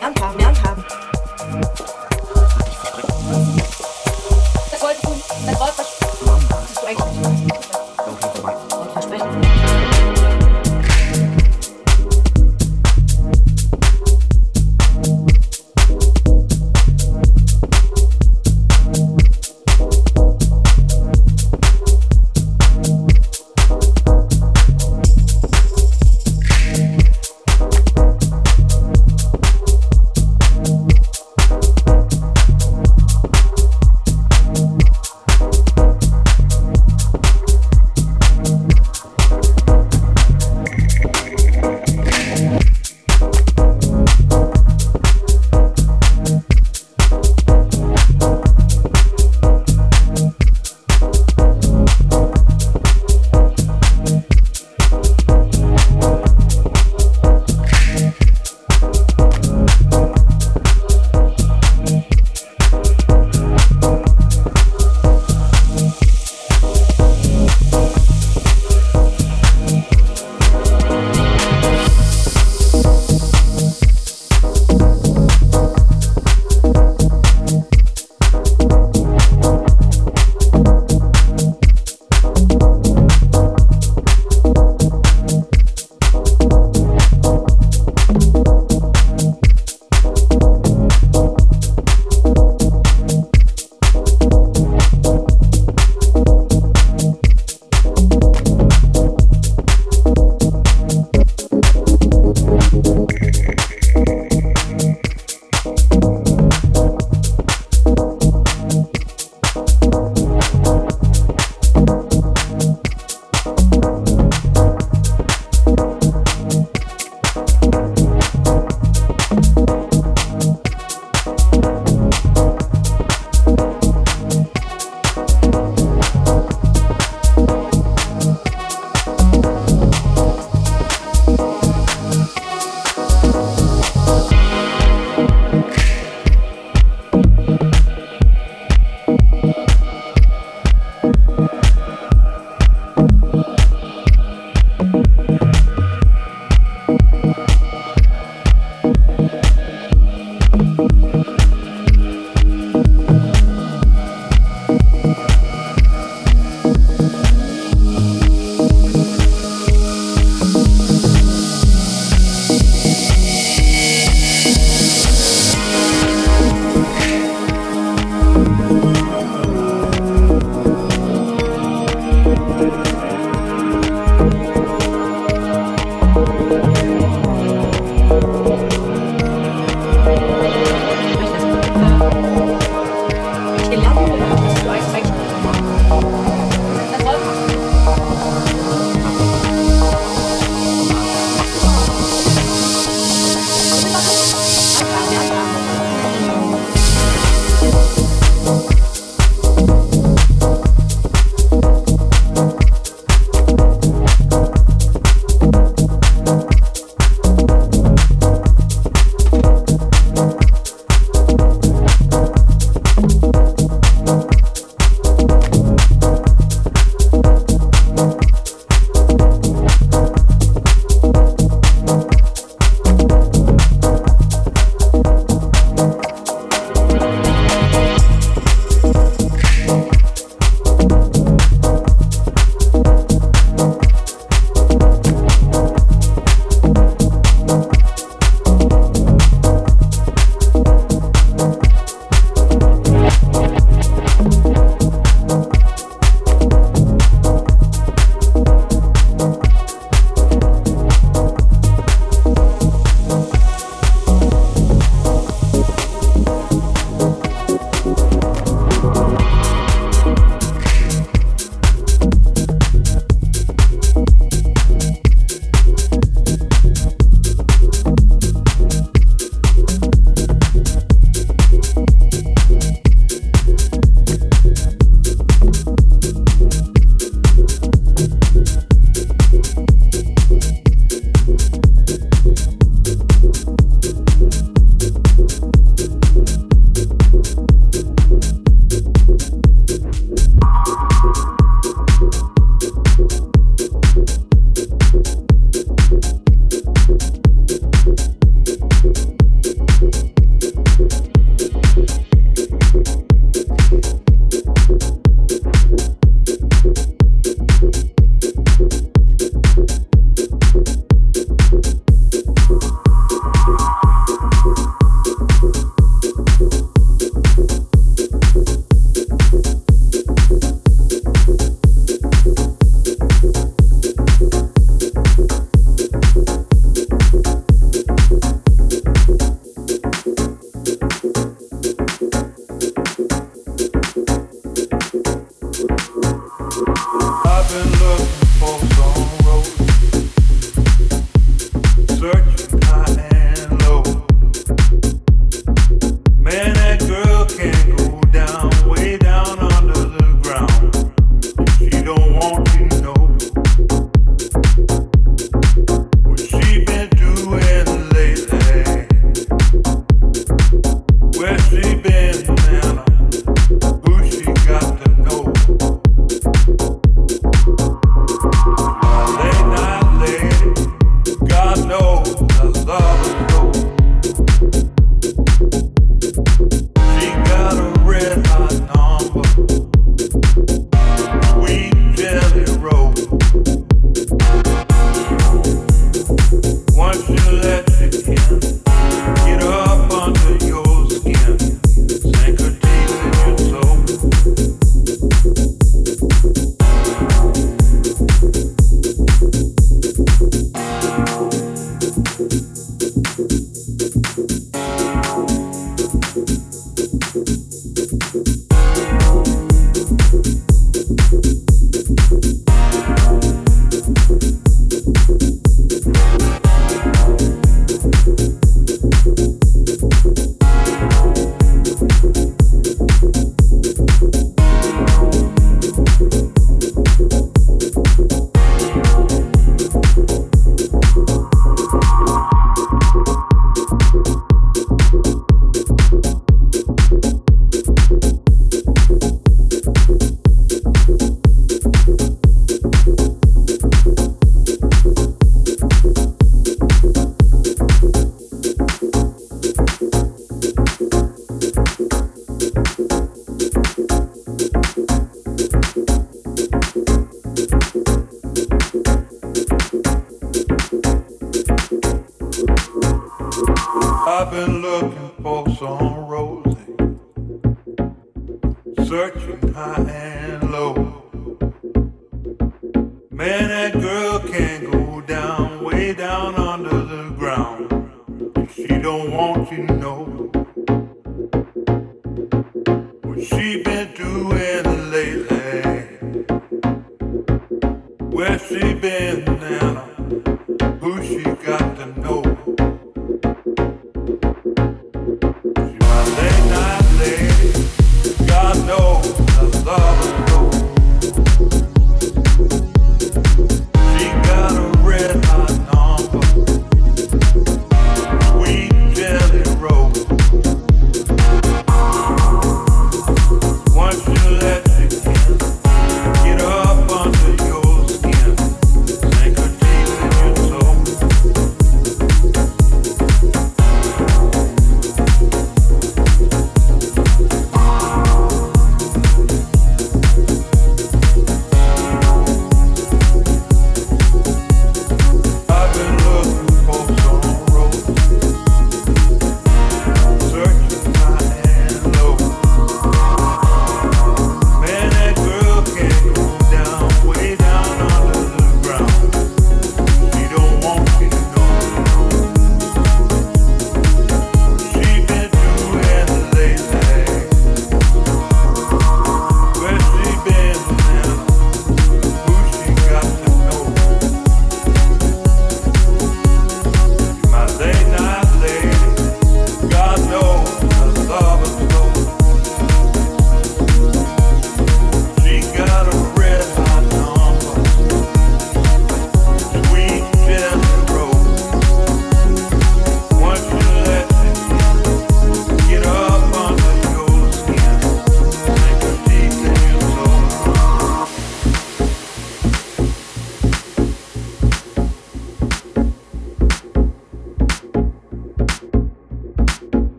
I'm talking.